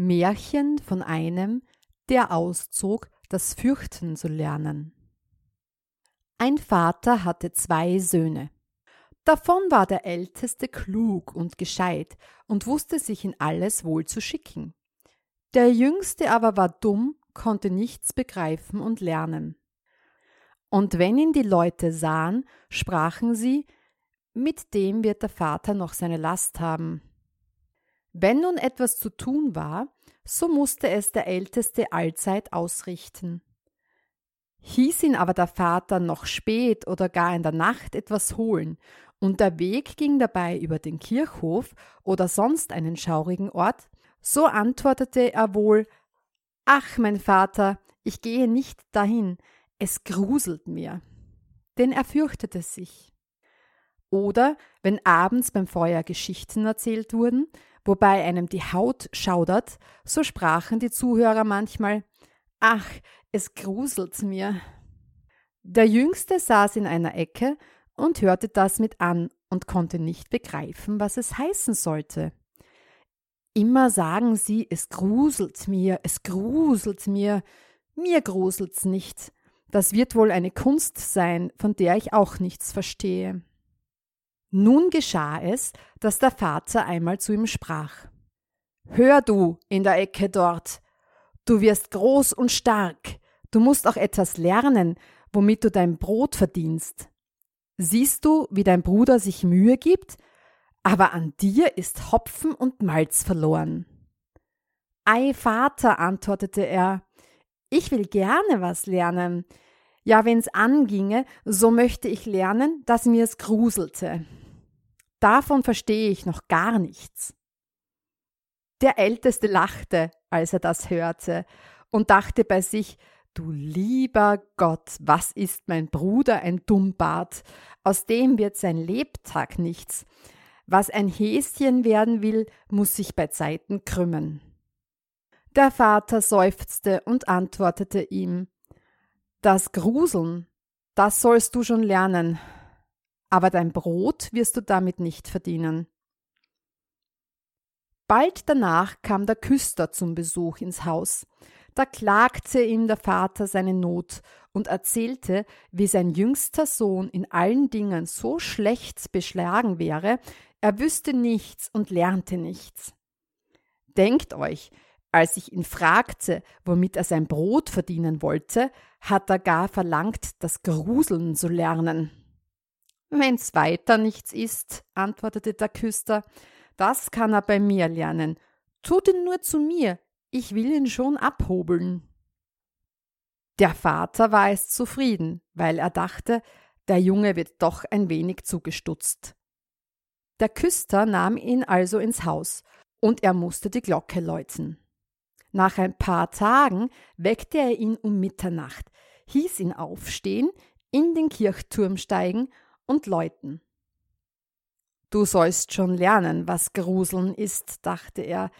Märchen von einem, der auszog, das Fürchten zu lernen. Ein Vater hatte zwei Söhne. Davon war der älteste klug und gescheit und wusste sich in alles wohl zu schicken. Der jüngste aber war dumm, konnte nichts begreifen und lernen. Und wenn ihn die Leute sahen, sprachen sie, mit dem wird der Vater noch seine Last haben. Wenn nun etwas zu tun war, so musste es der Älteste allzeit ausrichten. Hieß ihn aber der Vater noch spät oder gar in der Nacht etwas holen, und der Weg ging dabei über den Kirchhof oder sonst einen schaurigen Ort, so antwortete er wohl Ach, mein Vater, ich gehe nicht dahin, es gruselt mir. Denn er fürchtete sich. Oder wenn abends beim Feuer Geschichten erzählt wurden, wobei einem die Haut schaudert, so sprachen die Zuhörer manchmal Ach, es gruselt mir. Der Jüngste saß in einer Ecke und hörte das mit an und konnte nicht begreifen, was es heißen sollte. Immer sagen sie, es gruselt mir, es gruselt mir, mir gruselt's nicht. Das wird wohl eine Kunst sein, von der ich auch nichts verstehe. Nun geschah es, dass der Vater einmal zu ihm sprach Hör du in der Ecke dort, du wirst groß und stark, du musst auch etwas lernen, womit du dein Brot verdienst. Siehst du, wie dein Bruder sich Mühe gibt, aber an dir ist Hopfen und Malz verloren. Ei, Vater, antwortete er, ich will gerne was lernen. Ja, wenn's anginge, so möchte ich lernen, dass mir es gruselte. Davon verstehe ich noch gar nichts. Der Älteste lachte, als er das hörte, und dachte bei sich, Du lieber Gott, was ist mein Bruder ein Dummbart, aus dem wird sein Lebtag nichts. Was ein Häschen werden will, muss sich bei Zeiten krümmen. Der Vater seufzte und antwortete ihm Das Gruseln, das sollst du schon lernen, aber dein Brot wirst du damit nicht verdienen. Bald danach kam der Küster zum Besuch ins Haus. Da klagte ihm der Vater seine Not und erzählte, wie sein jüngster Sohn in allen Dingen so schlecht beschlagen wäre, er wüsste nichts und lernte nichts. Denkt euch, als ich ihn fragte, womit er sein Brot verdienen wollte, hat er gar verlangt, das Gruseln zu lernen. Wenn's weiter nichts ist, antwortete der Küster, das kann er bei mir lernen. Tut ihn nur zu mir, ich will ihn schon abhobeln. Der Vater war es zufrieden, weil er dachte, der Junge wird doch ein wenig zugestutzt. Der Küster nahm ihn also ins Haus, und er musste die Glocke läuten. Nach ein paar Tagen weckte er ihn um Mitternacht, hieß ihn aufstehen, in den Kirchturm steigen und läuten. Du sollst schon lernen, was Gruseln ist, dachte er,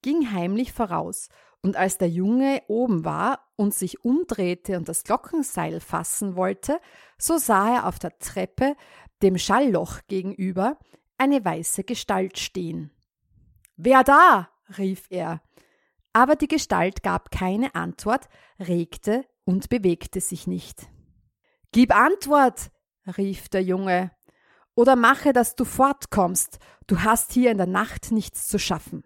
ging heimlich voraus, und als der Junge oben war und sich umdrehte und das Glockenseil fassen wollte, so sah er auf der Treppe, dem Schallloch gegenüber, eine weiße Gestalt stehen. Wer da? rief er. Aber die Gestalt gab keine Antwort, regte und bewegte sich nicht. Gib Antwort, rief der Junge, oder mache, dass du fortkommst, du hast hier in der Nacht nichts zu schaffen.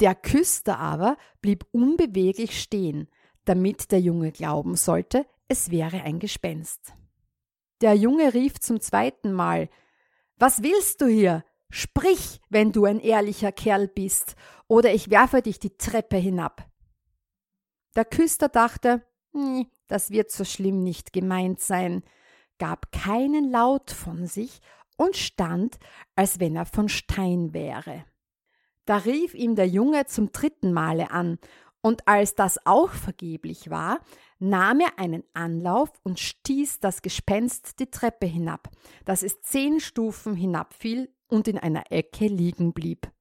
Der Küster aber blieb unbeweglich stehen, damit der Junge glauben sollte, es wäre ein Gespenst. Der Junge rief zum zweiten Mal Was willst du hier? Sprich, wenn du ein ehrlicher Kerl bist, oder ich werfe dich die Treppe hinab. Der Küster dachte, hm, das wird so schlimm nicht gemeint sein, gab keinen Laut von sich und stand, als wenn er von Stein wäre. Da rief ihm der Junge zum dritten Male an, und als das auch vergeblich war, nahm er einen Anlauf und stieß das Gespenst die Treppe hinab, dass es zehn Stufen hinabfiel und in einer Ecke liegen blieb.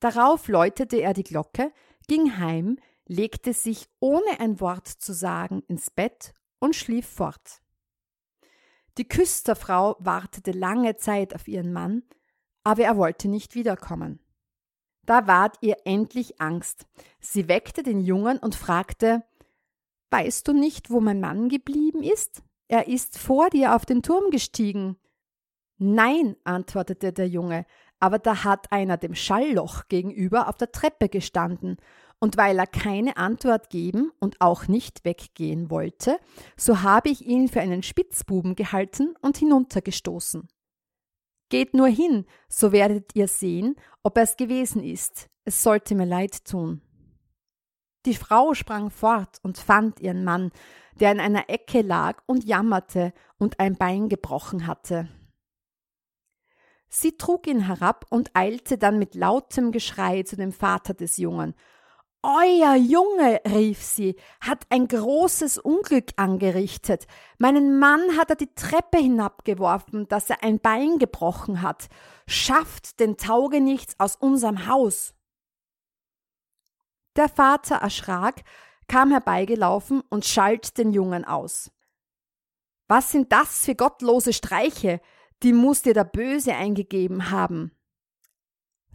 Darauf läutete er die Glocke, ging heim, legte sich ohne ein Wort zu sagen ins Bett und schlief fort. Die Küsterfrau wartete lange Zeit auf ihren Mann, aber er wollte nicht wiederkommen. Da ward ihr endlich Angst. Sie weckte den Jungen und fragte Weißt du nicht, wo mein Mann geblieben ist? Er ist vor dir auf den Turm gestiegen. Nein, antwortete der Junge, aber da hat einer dem Schallloch gegenüber auf der Treppe gestanden, und weil er keine Antwort geben und auch nicht weggehen wollte, so habe ich ihn für einen Spitzbuben gehalten und hinuntergestoßen. Geht nur hin, so werdet ihr sehen, ob er es gewesen ist. Es sollte mir leid tun. Die Frau sprang fort und fand ihren Mann, der in einer Ecke lag und jammerte und ein Bein gebrochen hatte. Sie trug ihn herab und eilte dann mit lautem Geschrei zu dem Vater des Jungen euer Junge, rief sie, hat ein großes Unglück angerichtet. Meinen Mann hat er die Treppe hinabgeworfen, dass er ein Bein gebrochen hat. Schafft den Taugenichts aus unserem Haus. Der Vater erschrak, kam herbeigelaufen und schalt den Jungen aus. Was sind das für gottlose Streiche? Die muss dir der Böse eingegeben haben.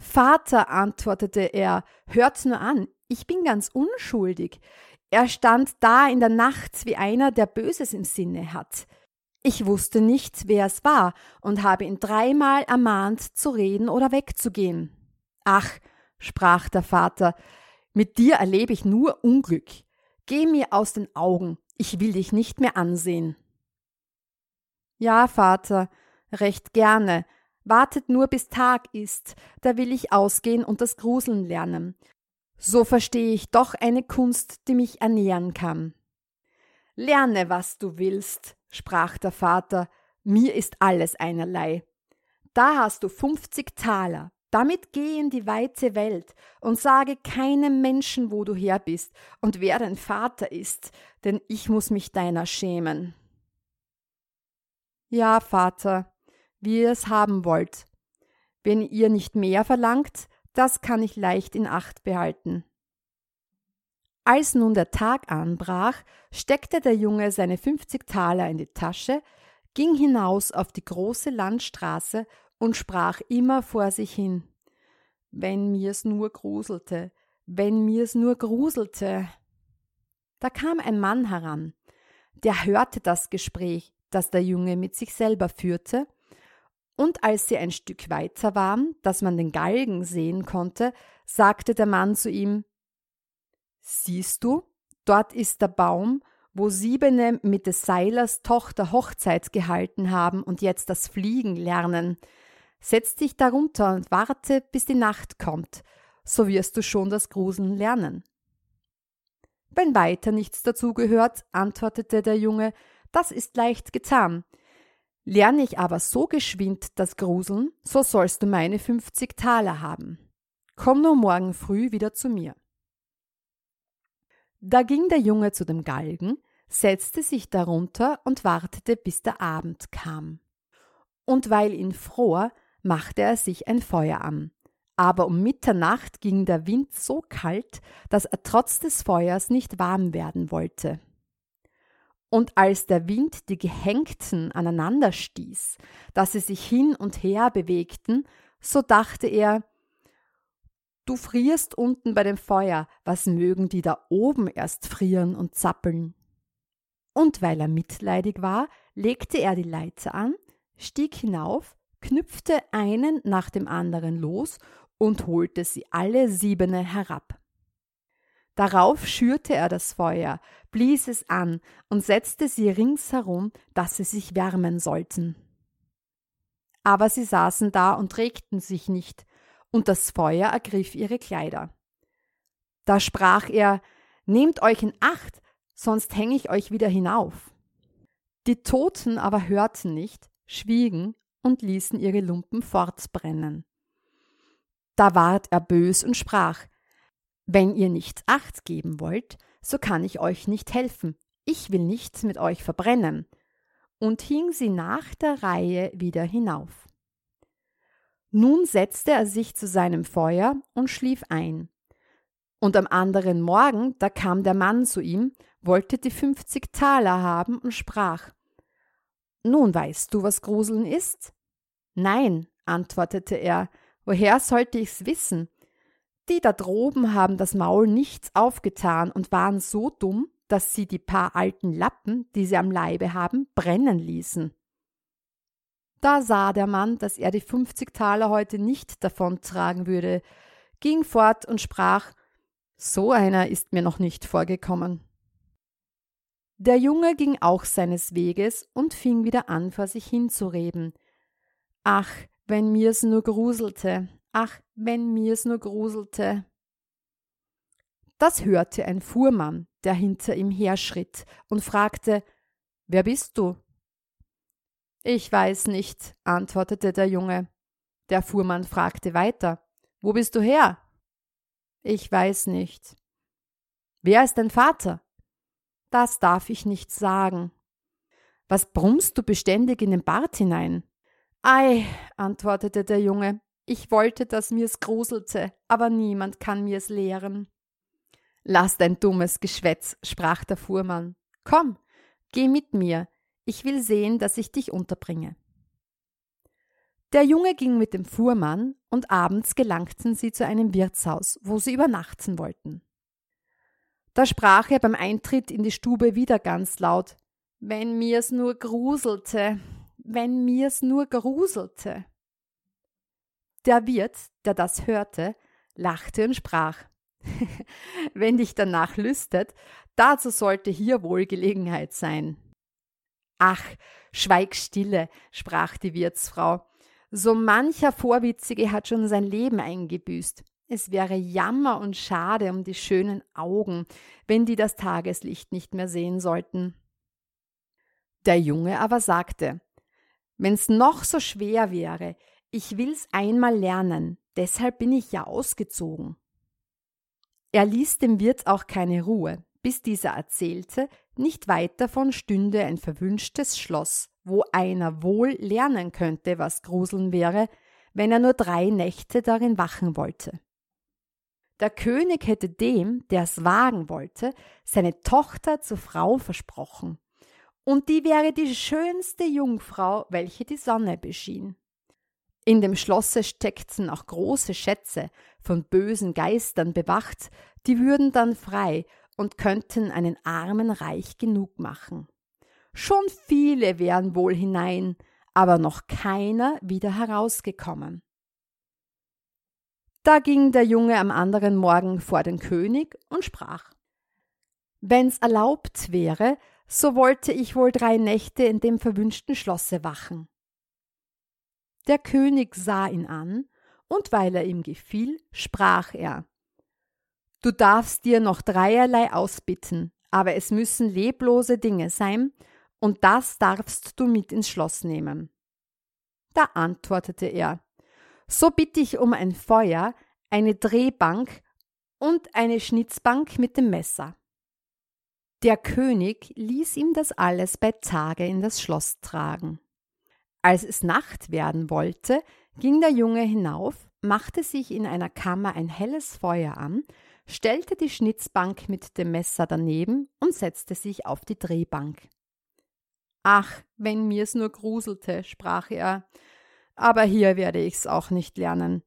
Vater, antwortete er, hört's nur an, ich bin ganz unschuldig. Er stand da in der Nacht wie einer, der Böses im Sinne hat. Ich wusste nicht, wer es war und habe ihn dreimal ermahnt, zu reden oder wegzugehen. Ach, sprach der Vater, mit dir erlebe ich nur Unglück. Geh mir aus den Augen, ich will dich nicht mehr ansehen. Ja, Vater, recht gerne. Wartet nur bis Tag ist, da will ich ausgehen und das Gruseln lernen. So verstehe ich doch eine Kunst, die mich ernähren kann. Lerne, was du willst, sprach der Vater, mir ist alles einerlei. Da hast du fünfzig Taler, damit geh in die weite Welt und sage keinem Menschen, wo du her bist und wer dein Vater ist, denn ich muss mich deiner schämen. Ja, Vater, wie ihr es haben wollt. Wenn ihr nicht mehr verlangt, das kann ich leicht in Acht behalten. Als nun der Tag anbrach, steckte der Junge seine 50 Taler in die Tasche, ging hinaus auf die große Landstraße und sprach immer vor sich hin. Wenn mir's nur gruselte, wenn mir's nur gruselte. Da kam ein Mann heran, der hörte das Gespräch, das der Junge mit sich selber führte, und als sie ein Stück weiter waren, dass man den Galgen sehen konnte, sagte der Mann zu ihm Siehst du, dort ist der Baum, wo Siebene mit des Seilers Tochter Hochzeit gehalten haben und jetzt das Fliegen lernen. Setz dich darunter und warte, bis die Nacht kommt, so wirst du schon das Gruseln lernen. Wenn weiter nichts dazugehört, antwortete der Junge, das ist leicht getan. Lerne ich aber so geschwind das Gruseln, so sollst du meine fünfzig Taler haben. Komm nur morgen früh wieder zu mir. Da ging der Junge zu dem Galgen, setzte sich darunter und wartete, bis der Abend kam. Und weil ihn fror, machte er sich ein Feuer an. Aber um Mitternacht ging der Wind so kalt, dass er trotz des Feuers nicht warm werden wollte. Und als der Wind die Gehängten aneinander stieß, dass sie sich hin und her bewegten, so dachte er, Du frierst unten bei dem Feuer, was mögen die da oben erst frieren und zappeln? Und weil er mitleidig war, legte er die Leiter an, stieg hinauf, knüpfte einen nach dem anderen los und holte sie alle siebene herab. Darauf schürte er das Feuer, blies es an und setzte sie ringsherum, dass sie sich wärmen sollten. Aber sie saßen da und regten sich nicht, und das Feuer ergriff ihre Kleider. Da sprach er Nehmt euch in Acht, sonst hänge ich euch wieder hinauf. Die Toten aber hörten nicht, schwiegen und ließen ihre Lumpen fortbrennen. Da ward er bös und sprach, Wenn ihr nicht acht geben wollt, so kann ich euch nicht helfen, ich will nichts mit euch verbrennen, und hing sie nach der Reihe wieder hinauf. Nun setzte er sich zu seinem Feuer und schlief ein. Und am anderen Morgen, da kam der Mann zu ihm, wollte die fünfzig Taler haben und sprach Nun weißt du, was Gruseln ist? Nein, antwortete er, woher sollte ich's wissen? Die da droben haben das Maul nichts aufgetan und waren so dumm, dass sie die paar alten Lappen, die sie am Leibe haben, brennen ließen. Da sah der Mann, dass er die fünfzig Taler heute nicht davontragen würde, ging fort und sprach So einer ist mir noch nicht vorgekommen. Der Junge ging auch seines Weges und fing wieder an, vor sich hinzureden. Ach, wenn mir's nur gruselte, ach, wenn mir's nur gruselte. Das hörte ein Fuhrmann, der hinter ihm herschritt, und fragte Wer bist du? Ich weiß nicht, antwortete der Junge. Der Fuhrmann fragte weiter Wo bist du her? Ich weiß nicht. Wer ist dein Vater? Das darf ich nicht sagen. Was brummst du beständig in den Bart hinein? Ei, antwortete der Junge, ich wollte, dass mir's gruselte, aber niemand kann mir's lehren. Lass dein dummes Geschwätz, sprach der Fuhrmann. Komm, geh mit mir, ich will sehen, dass ich dich unterbringe. Der Junge ging mit dem Fuhrmann, und abends gelangten sie zu einem Wirtshaus, wo sie übernachten wollten. Da sprach er beim Eintritt in die Stube wieder ganz laut Wenn mir's nur gruselte, wenn mir's nur gruselte. Der Wirt, der das hörte, lachte und sprach Wenn dich danach lüstet, dazu sollte hier wohl Gelegenheit sein. Ach, schweig stille, sprach die Wirtsfrau. So mancher Vorwitzige hat schon sein Leben eingebüßt. Es wäre Jammer und schade um die schönen Augen, wenn die das Tageslicht nicht mehr sehen sollten. Der Junge aber sagte, Wenn's noch so schwer wäre, ich will's einmal lernen, deshalb bin ich ja ausgezogen. Er ließ dem Wirt auch keine Ruhe, bis dieser erzählte, nicht weit davon stünde ein verwünschtes Schloss, wo einer wohl lernen könnte, was Gruseln wäre, wenn er nur drei Nächte darin wachen wollte. Der König hätte dem, der es wagen wollte, seine Tochter zur Frau versprochen, und die wäre die schönste Jungfrau, welche die Sonne beschien. In dem Schlosse steckten auch große Schätze, von bösen Geistern bewacht, die würden dann frei und könnten einen Armen reich genug machen. Schon viele wären wohl hinein, aber noch keiner wieder herausgekommen. Da ging der Junge am anderen Morgen vor den König und sprach Wenn's erlaubt wäre, so wollte ich wohl drei Nächte in dem verwünschten Schlosse wachen. Der König sah ihn an, und weil er ihm gefiel, sprach er Du darfst dir noch dreierlei ausbitten, aber es müssen leblose Dinge sein, und das darfst du mit ins Schloss nehmen. Da antwortete er So bitte ich um ein Feuer, eine Drehbank und eine Schnitzbank mit dem Messer. Der König ließ ihm das alles bei Tage in das Schloss tragen. Als es Nacht werden wollte, ging der Junge hinauf, machte sich in einer Kammer ein helles Feuer an, stellte die Schnitzbank mit dem Messer daneben und setzte sich auf die Drehbank. Ach, wenn mir's nur gruselte, sprach er, aber hier werde ich's auch nicht lernen.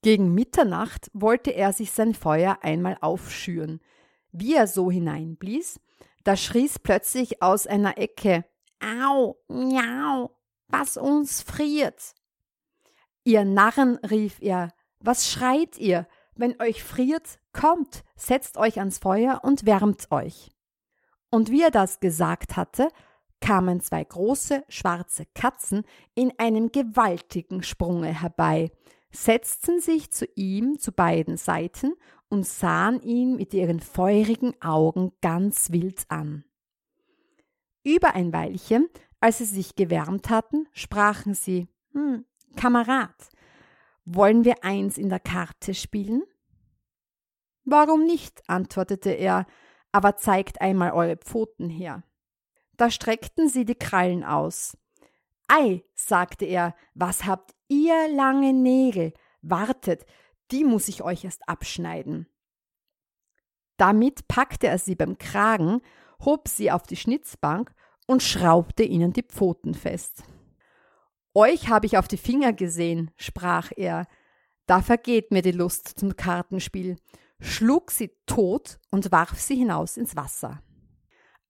Gegen Mitternacht wollte er sich sein Feuer einmal aufschüren. Wie er so hineinblies, da schrie's plötzlich aus einer Ecke Au, miau, was uns friert. Ihr Narren, rief er, was schreit ihr? Wenn euch friert, kommt, setzt euch ans Feuer und wärmt euch. Und wie er das gesagt hatte, kamen zwei große schwarze Katzen in einem gewaltigen Sprunge herbei, setzten sich zu ihm zu beiden Seiten und sahen ihn mit ihren feurigen Augen ganz wild an. Über ein Weilchen, als sie sich gewärmt hatten, sprachen sie, hm, Kamerad, wollen wir eins in der Karte spielen? Warum nicht? antwortete er, aber zeigt einmal eure Pfoten her. Da streckten sie die Krallen aus. Ei, sagte er, was habt ihr lange Nägel? Wartet, die muss ich euch erst abschneiden. Damit packte er sie beim Kragen, hob sie auf die Schnitzbank und schraubte ihnen die Pfoten fest. Euch habe ich auf die Finger gesehen, sprach er, da vergeht mir die Lust zum Kartenspiel, schlug sie tot und warf sie hinaus ins Wasser.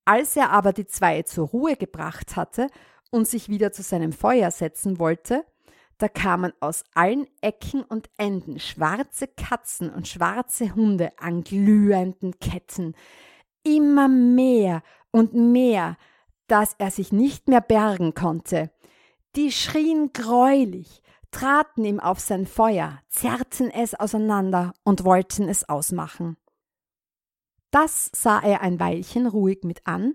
Als er aber die zwei zur Ruhe gebracht hatte und sich wieder zu seinem Feuer setzen wollte, da kamen aus allen Ecken und Enden schwarze Katzen und schwarze Hunde an glühenden Ketten, immer mehr und mehr, dass er sich nicht mehr bergen konnte. Die schrien greulich, traten ihm auf sein Feuer, zerrten es auseinander und wollten es ausmachen. Das sah er ein Weilchen ruhig mit an,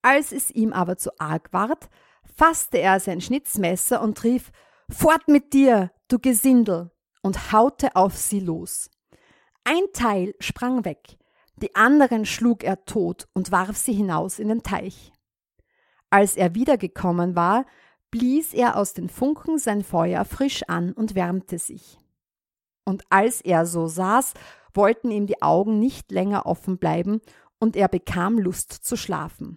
als es ihm aber zu arg ward, fasste er sein Schnitzmesser und rief Fort mit dir, du Gesindel, und haute auf sie los. Ein Teil sprang weg, die anderen schlug er tot und warf sie hinaus in den Teich. Als er wiedergekommen war, blies er aus den Funken sein Feuer frisch an und wärmte sich. Und als er so saß, wollten ihm die Augen nicht länger offen bleiben, und er bekam Lust zu schlafen.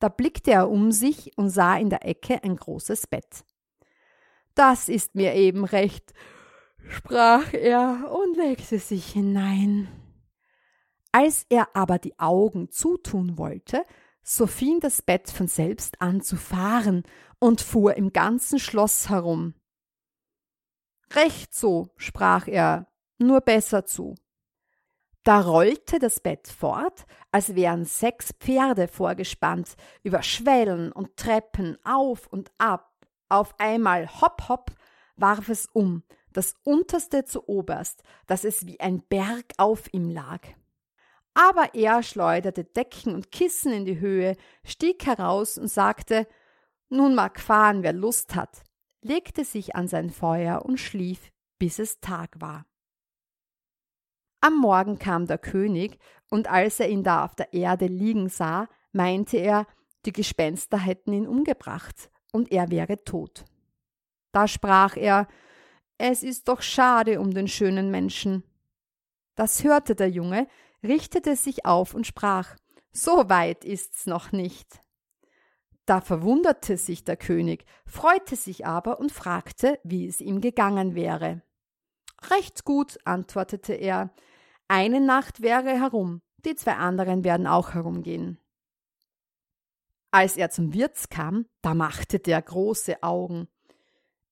Da blickte er um sich und sah in der Ecke ein großes Bett. Das ist mir eben recht, sprach er und legte sich hinein. Als er aber die Augen zutun wollte, so fing das Bett von selbst an zu fahren und fuhr im ganzen Schloss herum. Recht so, sprach er, nur besser zu. Da rollte das Bett fort, als wären sechs Pferde vorgespannt, über Schwellen und Treppen auf und ab. Auf einmal hopp hopp warf es um, das unterste zu oberst, dass es wie ein Berg auf ihm lag. Aber er schleuderte Decken und Kissen in die Höhe, stieg heraus und sagte, nun mag fahren, wer Lust hat, legte sich an sein Feuer und schlief, bis es Tag war. Am Morgen kam der König, und als er ihn da auf der Erde liegen sah, meinte er, die Gespenster hätten ihn umgebracht, und er wäre tot. Da sprach er, es ist doch schade um den schönen Menschen. Das hörte der Junge, richtete sich auf und sprach So weit ist's noch nicht. Da verwunderte sich der König, freute sich aber und fragte, wie es ihm gegangen wäre. Recht gut, antwortete er, eine Nacht wäre herum, die zwei anderen werden auch herumgehen. Als er zum Wirts kam, da machte der große Augen.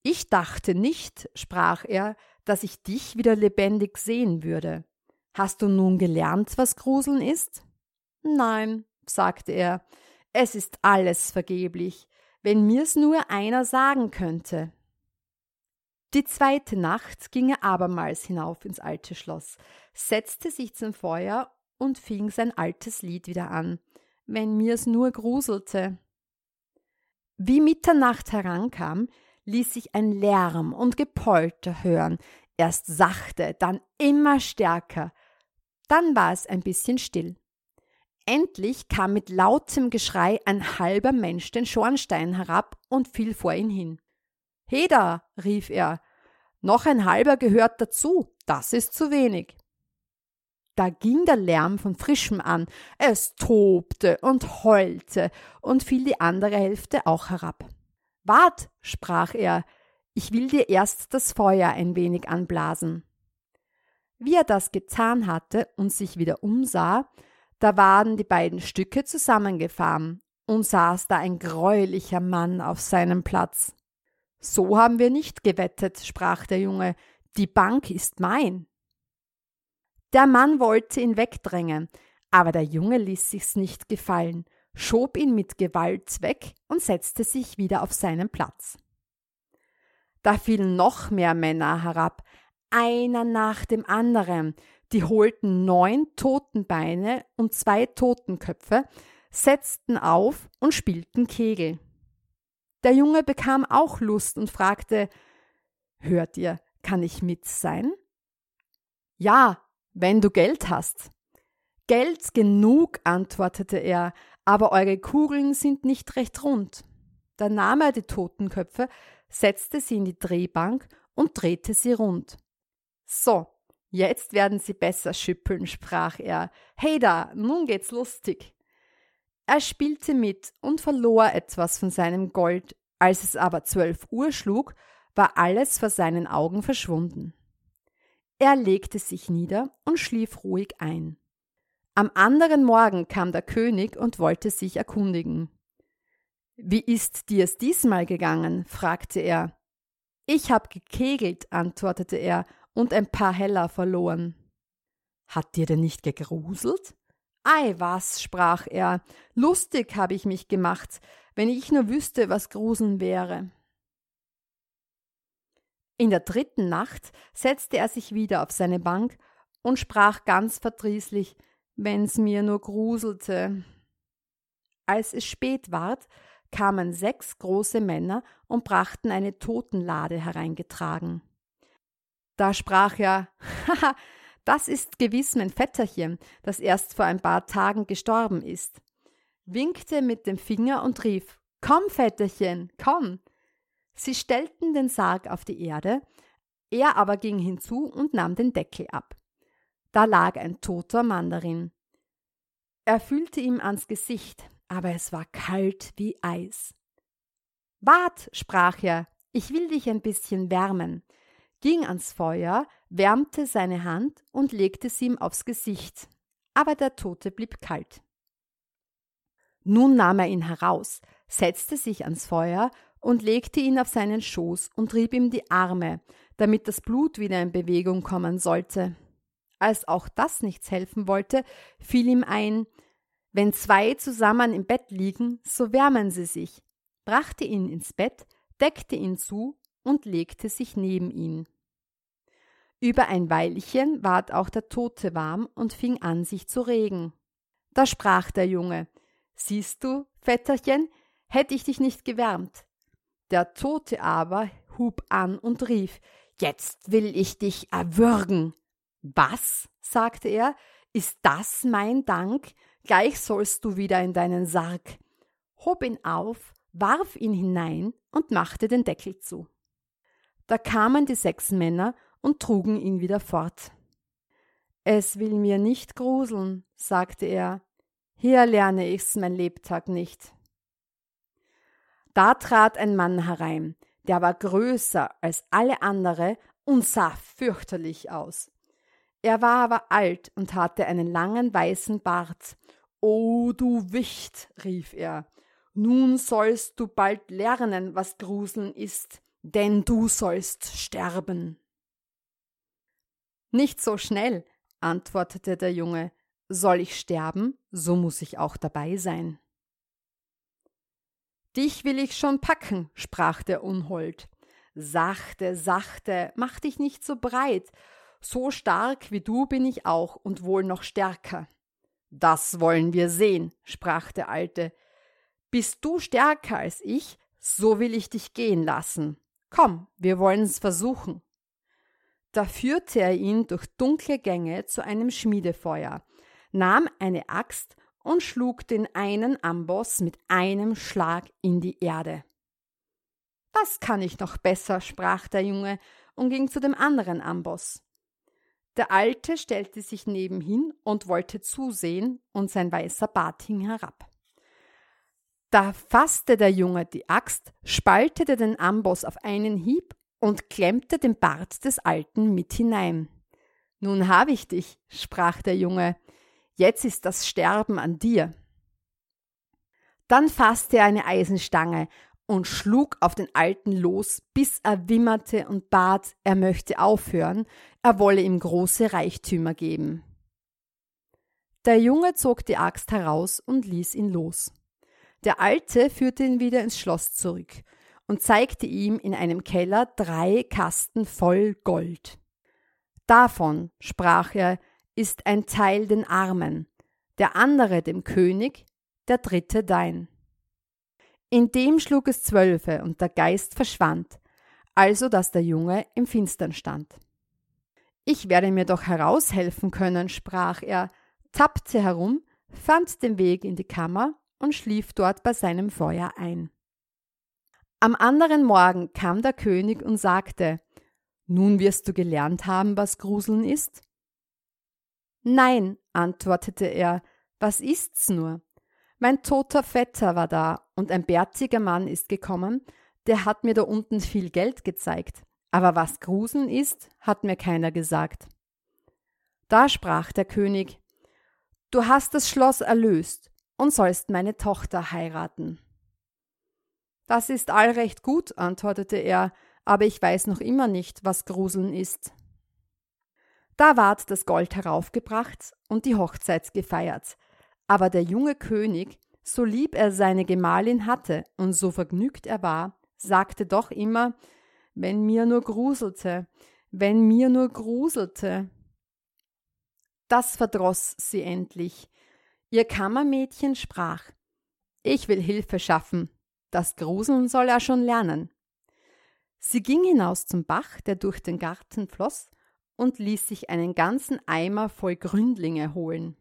Ich dachte nicht, sprach er, dass ich dich wieder lebendig sehen würde. Hast du nun gelernt, was Gruseln ist? Nein, sagte er, es ist alles vergeblich, wenn mir's nur einer sagen könnte. Die zweite Nacht ging er abermals hinauf ins alte Schloss, setzte sich zum Feuer und fing sein altes Lied wieder an, wenn mir's nur gruselte. Wie Mitternacht herankam, ließ sich ein Lärm und Gepolter hören, erst sachte, dann immer stärker, dann war es ein bisschen still. Endlich kam mit lautem Geschrei ein halber Mensch den Schornstein herab und fiel vor ihn hin. Heda, rief er, noch ein halber gehört dazu, das ist zu wenig. Da ging der Lärm von frischem an, es tobte und heulte und fiel die andere Hälfte auch herab. Wart, sprach er, ich will dir erst das Feuer ein wenig anblasen. Wie er das getan hatte und sich wieder umsah, da waren die beiden Stücke zusammengefahren und saß da ein greulicher Mann auf seinem Platz. So haben wir nicht gewettet, sprach der Junge, die Bank ist mein. Der Mann wollte ihn wegdrängen, aber der Junge ließ sich's nicht gefallen, schob ihn mit Gewalt weg und setzte sich wieder auf seinen Platz. Da fielen noch mehr Männer herab, einer nach dem anderen. Die holten neun Totenbeine und zwei Totenköpfe, setzten auf und spielten Kegel. Der Junge bekam auch Lust und fragte Hört ihr, kann ich mit sein? Ja, wenn du Geld hast. Geld genug, antwortete er, aber eure Kugeln sind nicht recht rund. Da nahm er die Totenköpfe, setzte sie in die Drehbank und drehte sie rund. So, jetzt werden sie besser schüppeln, sprach er. Hey da, nun geht's lustig. Er spielte mit und verlor etwas von seinem Gold. Als es aber zwölf Uhr schlug, war alles vor seinen Augen verschwunden. Er legte sich nieder und schlief ruhig ein. Am anderen Morgen kam der König und wollte sich erkundigen. Wie ist dir's diesmal gegangen? fragte er. Ich hab gekegelt, antwortete er, und ein paar Heller verloren. Hat dir denn nicht gegruselt? Ei, was, sprach er, lustig habe ich mich gemacht, wenn ich nur wüsste, was Gruseln wäre. In der dritten Nacht setzte er sich wieder auf seine Bank und sprach ganz verdrießlich, wenn's mir nur gruselte. Als es spät ward, kamen sechs große Männer und brachten eine Totenlade hereingetragen. Da sprach er, haha, das ist gewiss mein Vetterchen, das erst vor ein paar Tagen gestorben ist, winkte mit dem Finger und rief, Komm, Vetterchen, komm. Sie stellten den Sarg auf die Erde, er aber ging hinzu und nahm den Deckel ab. Da lag ein toter Mann darin. Er fühlte ihm ans Gesicht, aber es war kalt wie Eis. Wart, sprach er, ich will dich ein bisschen wärmen, ging ans Feuer, wärmte seine Hand und legte sie ihm aufs Gesicht, aber der Tote blieb kalt. Nun nahm er ihn heraus, setzte sich ans Feuer und legte ihn auf seinen Schoß und rieb ihm die Arme, damit das Blut wieder in Bewegung kommen sollte. Als auch das nichts helfen wollte, fiel ihm ein, wenn zwei zusammen im Bett liegen, so wärmen sie sich, brachte ihn ins Bett, deckte ihn zu und legte sich neben ihn. Über ein Weilchen ward auch der Tote warm und fing an, sich zu regen. Da sprach der Junge, Siehst du, Vetterchen, hätte ich dich nicht gewärmt. Der Tote aber hub an und rief, Jetzt will ich dich erwürgen. Was? sagte er, ist das mein Dank? Gleich sollst du wieder in deinen Sarg. Hob ihn auf, warf ihn hinein und machte den Deckel zu. Da kamen die sechs Männer und trugen ihn wieder fort. Es will mir nicht gruseln, sagte er, hier lerne ich's mein Lebtag nicht. Da trat ein Mann herein, der war größer als alle andere und sah fürchterlich aus. Er war aber alt und hatte einen langen weißen Bart. O du Wicht, rief er, nun sollst du bald lernen, was Gruseln ist, denn du sollst sterben. Nicht so schnell, antwortete der Junge, soll ich sterben, so muss ich auch dabei sein. Dich will ich schon packen, sprach der Unhold. Sachte, sachte, mach dich nicht so breit, so stark wie du bin ich auch und wohl noch stärker. Das wollen wir sehen, sprach der Alte. Bist du stärker als ich, so will ich dich gehen lassen. Komm, wir wollen's versuchen. Da führte er ihn durch dunkle Gänge zu einem Schmiedefeuer, nahm eine Axt und schlug den einen Amboss mit einem Schlag in die Erde. Das kann ich noch besser, sprach der Junge und ging zu dem anderen Amboss. Der Alte stellte sich nebenhin und wollte zusehen, und sein weißer Bart hing herab. Da fasste der Junge die Axt, spaltete den Amboss auf einen Hieb und klemmte den Bart des Alten mit hinein. Nun habe ich dich, sprach der Junge, jetzt ist das Sterben an dir. Dann fasste er eine Eisenstange und schlug auf den Alten los, bis er wimmerte und bat, er möchte aufhören, er wolle ihm große Reichtümer geben. Der Junge zog die Axt heraus und ließ ihn los. Der Alte führte ihn wieder ins Schloss zurück und zeigte ihm in einem Keller drei Kasten voll Gold. Davon, sprach er, ist ein Teil den Armen, der andere dem König, der dritte dein. In dem schlug es zwölfe und der Geist verschwand. also dass der Junge im Finstern stand. Ich werde mir doch heraushelfen können, sprach er, tappte herum, fand den Weg in die Kammer und schlief dort bei seinem Feuer ein. Am anderen Morgen kam der König und sagte, Nun wirst du gelernt haben, was Gruseln ist? Nein, antwortete er, was ist's nur? Mein toter Vetter war da und ein bärtiger Mann ist gekommen, der hat mir da unten viel Geld gezeigt. Aber was Gruseln ist, hat mir keiner gesagt. Da sprach der König, Du hast das Schloss erlöst und sollst meine Tochter heiraten. Das ist allrecht gut, antwortete er, aber ich weiß noch immer nicht, was Gruseln ist. Da ward das Gold heraufgebracht und die Hochzeit gefeiert. Aber der junge König, so lieb er seine Gemahlin hatte und so vergnügt er war, sagte doch immer, wenn mir nur gruselte, wenn mir nur gruselte. Das verdroß sie endlich. Ihr Kammermädchen sprach, ich will Hilfe schaffen, das Gruseln soll er schon lernen. Sie ging hinaus zum Bach, der durch den Garten floss, und ließ sich einen ganzen Eimer voll Gründlinge holen.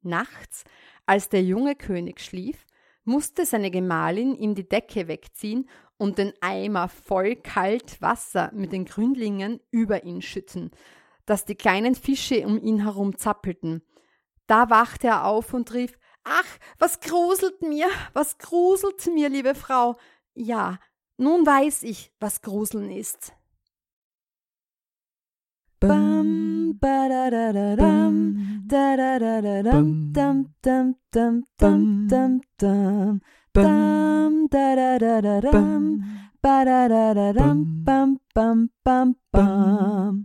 Nachts, als der junge König schlief, musste seine Gemahlin ihm die Decke wegziehen und den Eimer voll kalt Wasser mit den Gründlingen über ihn schütten, dass die kleinen Fische um ihn herum zappelten. Da wachte er auf und rief Ach, was gruselt mir, was gruselt mir, liebe Frau. Ja, nun weiß ich, was Gruseln ist. Bam, ba da da da dam, da da da da dam, dam dam dam dam dam dam, dam da da da da dam, ba da da da dam, bam bam bam bam.